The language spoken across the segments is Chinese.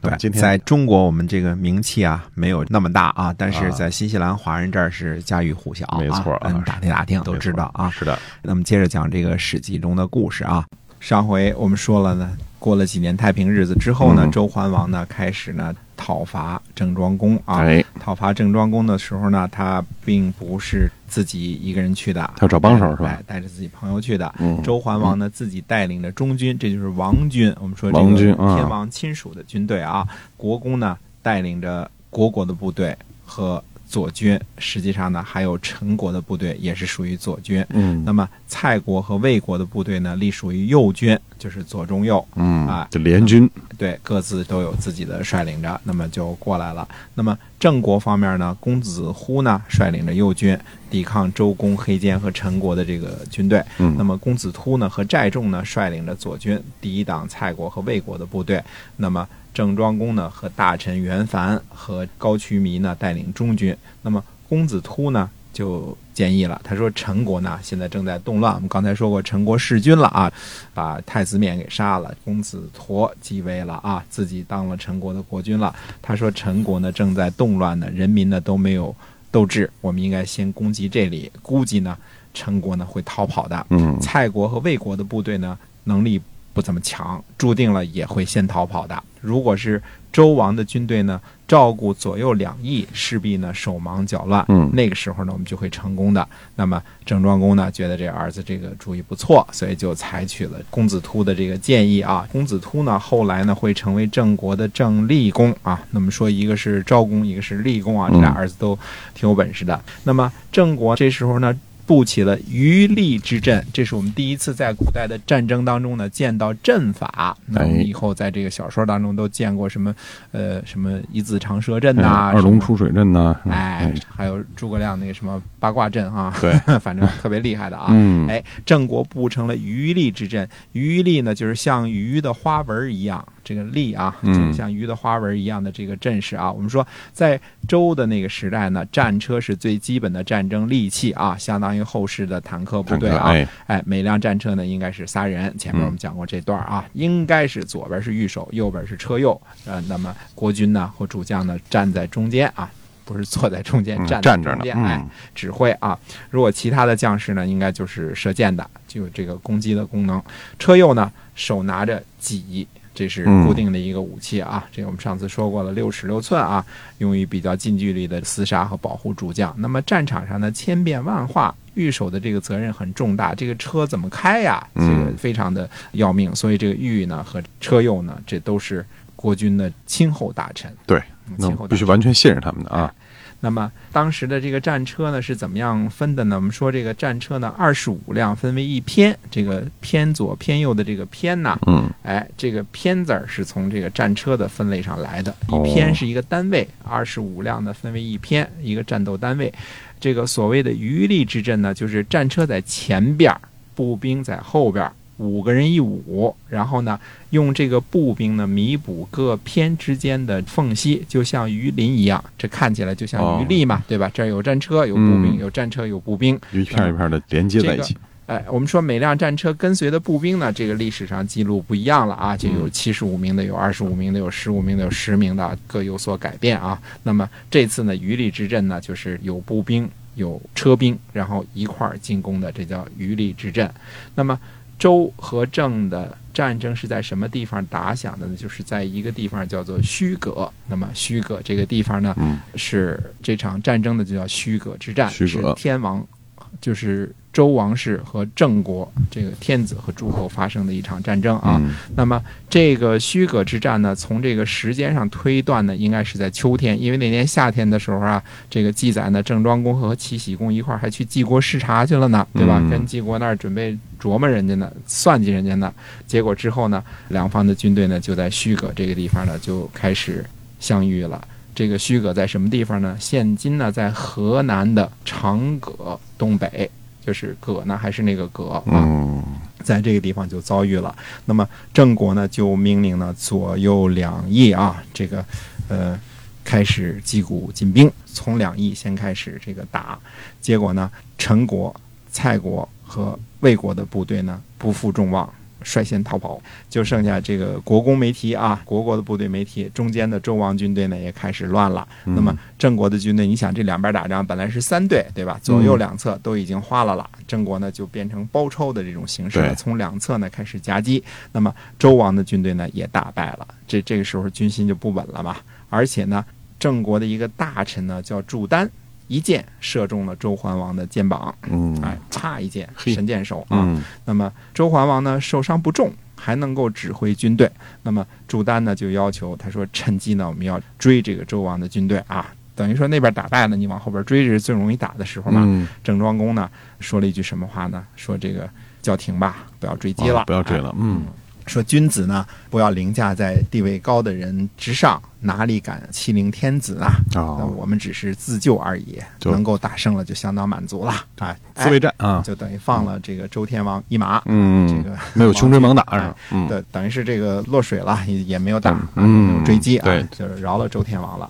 对，今天在中国我们这个名气啊没有那么大啊，但是在新西兰华人这儿是家喻户晓，没错啊，打听打听都知道啊。是的，那么接着讲这个《史记》中的故事啊。上回我们说了呢，过了几年太平日子之后呢，周桓王呢开始呢。讨伐郑庄公啊！讨伐郑庄公的时候呢，他并不是自己一个人去的，他找帮手是吧？带着自己朋友去的。周桓王呢，自己带领着中军，这就是王军。我们说这个天王亲属的军队啊。国公呢，带领着国国的部队和左军，实际上呢，还有陈国的部队也是属于左军。嗯，那么蔡国和魏国的部队呢，隶属于右军。就是左中右，嗯啊，就联军，对，各自都有自己的率领着，那么就过来了。那么郑国方面呢，公子乎呢率领着右军抵抗周公、黑坚和陈国的这个军队。嗯，那么公子突呢和寨众呢率领着左军抵挡蔡国和魏国的部队。那么郑庄公呢和大臣袁凡和高渠弥呢带领中军。那么公子突呢？就建议了，他说陈国呢现在正在动乱，我们刚才说过陈国弑君了啊，把太子冕给杀了，公子佗继位了啊，自己当了陈国的国君了。他说陈国呢正在动乱呢，人民呢都没有斗志，我们应该先攻击这里，估计呢陈国呢会逃跑的。嗯，蔡国和魏国的部队呢能力不怎么强，注定了也会先逃跑的。如果是周王的军队呢，照顾左右两翼，势必呢手忙脚乱。嗯，那个时候呢，我们就会成功的。那么郑庄公呢，觉得这儿子这个主意不错，所以就采取了公子突的这个建议啊。公子突呢，后来呢会成为郑国的郑立公啊。那么说，一个是昭公，一个是立公啊，这俩儿子都挺有本事的。那么郑国这时候呢。布起了余力之阵，这是我们第一次在古代的战争当中呢见到阵法。那我们以后在这个小说当中都见过什么，呃，什么一字长蛇阵呐，二龙出水阵呐，哎，还有诸葛亮那个什么八卦阵啊，对，反正特别厉害的啊。嗯，哎，郑国布成了余力之阵，余力呢就是像鱼的花纹一样。这个力啊，就像鱼的花纹一样的这个阵势啊。我们说，在周的那个时代呢，战车是最基本的战争利器啊，相当于后世的坦克部队啊。哎，每辆战车呢应该是仨人。前面我们讲过这段啊，应该是左边是御手，右边是车右。呃，那么国军呢或主将呢站在中间啊，不是坐在中间，站在中间哎，指挥啊。如果其他的将士呢，应该就是射箭的，就有这个攻击的功能。车右呢，手拿着戟。这是固定的一个武器啊，这我们上次说过了，六尺六寸啊，用于比较近距离的厮杀和保护主将。那么战场上呢，千变万化，御手的这个责任很重大，这个车怎么开呀？这个非常的要命。所以这个御呢和车右呢，这都是国军的亲厚大臣。对，那必须完全信任他们的啊。那么当时的这个战车呢是怎么样分的呢？我们说这个战车呢，二十五辆分为一偏，这个偏左偏右的这个偏呢，嗯，哎，这个偏字儿是从这个战车的分类上来的，一偏是一个单位，二十五辆呢分为一偏，一个战斗单位。这个所谓的余力之阵呢，就是战车在前边，步兵在后边。五个人一伍，然后呢，用这个步兵呢弥补各偏之间的缝隙，就像鱼鳞一样，这看起来就像鱼力嘛，对吧？这儿有战车，有步兵，有战车，有步兵，一片一片的连接在一起。哎，我们说每辆战车跟随的步兵呢，这个历史上记录不一样了啊，就有七十五名的，有二十五名的，有十五名的，有十名的，各有所改变啊。那么这次呢，余力之阵呢，就是有步兵、有车兵，然后一块儿进攻的，这叫余力之阵。那么。周和郑的战争是在什么地方打响的呢？就是在一个地方叫做虚葛。那么虚葛这个地方呢，是这场战争的就叫虚葛之战，是天王就是周王室和郑国这个天子和诸侯发生的一场战争啊。嗯那么这个虚葛之战呢，从这个时间上推断呢，应该是在秋天，因为那年夏天的时候啊，这个记载呢，郑庄公和齐僖公一块儿还去晋国视察去了呢，对吧？嗯跟晋国那儿准备琢磨人家呢，算计人家呢。结果之后呢，两方的军队呢，就在虚葛这个地方呢，就开始相遇了。这个虚葛在什么地方呢？现今呢，在河南的长葛东北，就是葛呢，还是那个葛啊？嗯在这个地方就遭遇了。那么郑国呢，就命令呢左右两翼啊，这个呃开始击鼓进兵，从两翼先开始这个打。结果呢，陈国、蔡国和魏国的部队呢不负众望。率先逃跑，就剩下这个国公没提啊，国国的部队没提，中间的周王军队呢也开始乱了。嗯那么郑国的军队，你想这两边打仗本来是三队，对吧？左右两侧都已经花了了，郑国呢就变成包抄的这种形式了，从两侧呢开始夹击。那么周王的军队呢也打败了，这这个时候军心就不稳了嘛。而且呢，郑国的一个大臣呢叫祝丹，一箭射中了周桓王的肩膀，嗯。哎，差一箭，神箭手啊。嗯。那么周桓王呢受伤不重，还能够指挥军队。那么朱丹呢就要求他说，趁机呢我们要追这个周王的军队啊，等于说那边打败了，你往后边追是最容易打的时候嘛。嗯，郑庄公呢说了一句什么话呢？说这个叫停吧，不要追击了，啊不要追了哎嗯说君子呢不要凌驾在地位高的人之上，哪里敢欺凌天子啊？那哦，我们只是自救而已，能够打胜了就相当满足了。哎，自卫战啊，就等于放了这个周天王一马。嗯，这个没有穷追猛打哎是吧？嗯，对，等于是这个落水了，也也没有打，嗯啊没有追击啊，对就是饶了周天王了。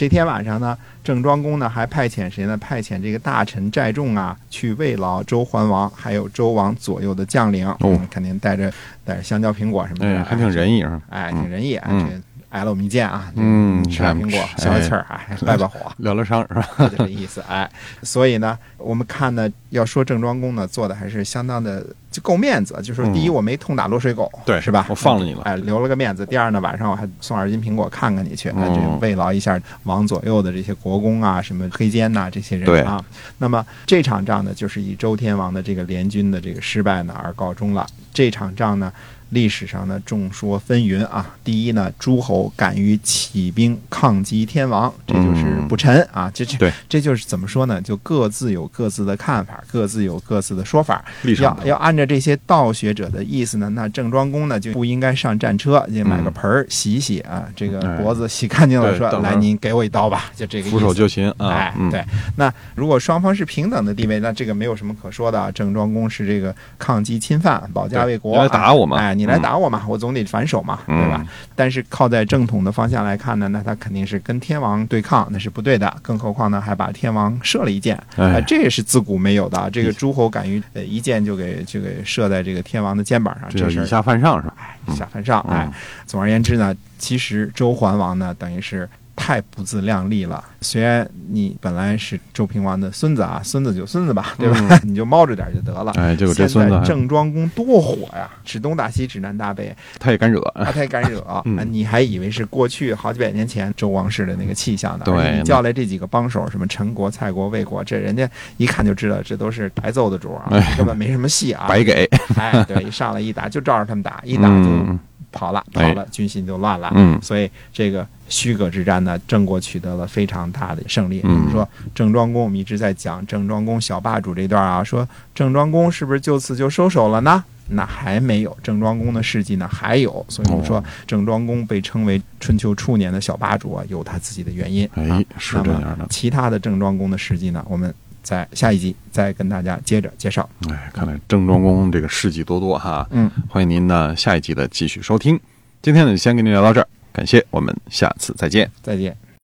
这天晚上呢，郑庄公呢还派遣谁呢？派遣这个大臣寨众啊，去慰劳周桓王，还有周王左右的将领，嗯肯定带着带着香蕉、苹果什么的，哎，还挺仁义啊，哎，挺仁义，啊嗯这挨了我们一剑啊，嗯吃点苹果，哎消消气儿，啊，败败火。疗疗伤是吧？就这意思，哎，所以呢，我们看呢，要说郑庄公呢做的还是相当的就够面子，就说第一嗯我没痛打落水狗，对是吧？我放了你了哎，留了个面子。第二呢，晚上我还送二斤苹果看看你去，那就慰劳一下王左右的这些国公啊，什么黑监呐、这些人啊。那么这场仗呢，就是以周天王的这个联军的这个失败呢而告终了。这场仗呢。历史上呢众说纷纭啊。第一呢，诸侯敢于起兵抗击天王，这就是嗯不臣啊。这这对这就是怎么说呢？就各自有各自的看法，各自有各自的说法。要要按照这些道学者的意思呢，那郑庄公呢就不应该上战车，就买个盆儿洗洗啊，这个脖子洗干净了，说来您给我一刀吧，就这个意思。俯首就擒啊对，那如果双方是平等的地位，那这个没有什么可说的啊。郑庄公是这个抗击侵犯，保家卫国，来打我嘛哎，你来嗯打我嘛，我总得反手嘛，嗯对吧？但是靠在正统的方向来看呢，那他肯定是跟天王对抗，那是不对的。更何况呢，还把天王射了一箭，这也是自古没有的啊。这个诸侯敢于呃一箭就给就给射在这个天王的肩膀上，这事儿这叫以下犯上是吧？哎下犯上。嗯哎，总而言之呢，其实周桓王呢，等于是太不自量力了。虽然你本来是周平王的孙子啊，孙子就孙子吧，对吧？你就猫着点就得了。哎，结果这孙子郑庄公多火呀，指东打西，指南打北，他也敢惹，他也敢惹、你还以为是过去好几百年前周王室的那个气象呢？对你叫来这几个帮手，什么陈国、蔡国、魏国，这人家一看就知道这都是白揍的主啊，哎根本没什么戏啊。白给，哎，对，一上来一打就照着他们打，一打就嗯跑了，哎跑了，军心就乱了。嗯所以这个虚葛之战呢，郑国取得了非常大的胜利。嗯说郑庄公，我们一直在讲郑庄公小霸主这段啊，说郑庄公是不是就此就收手了呢？那还没有，郑庄公的事迹呢还有，所以我们说哦郑庄公被称为春秋初年的小霸主啊，有他自己的原因。哎啊，是这样的。其他的郑庄公的事迹呢，我们在下一集再跟大家接着介绍。哎，看来郑庄公这个事迹多多哈。嗯，欢迎您呢下一集的继续收听。今天呢，先跟您聊到这儿，感谢，我们下次再见。再见。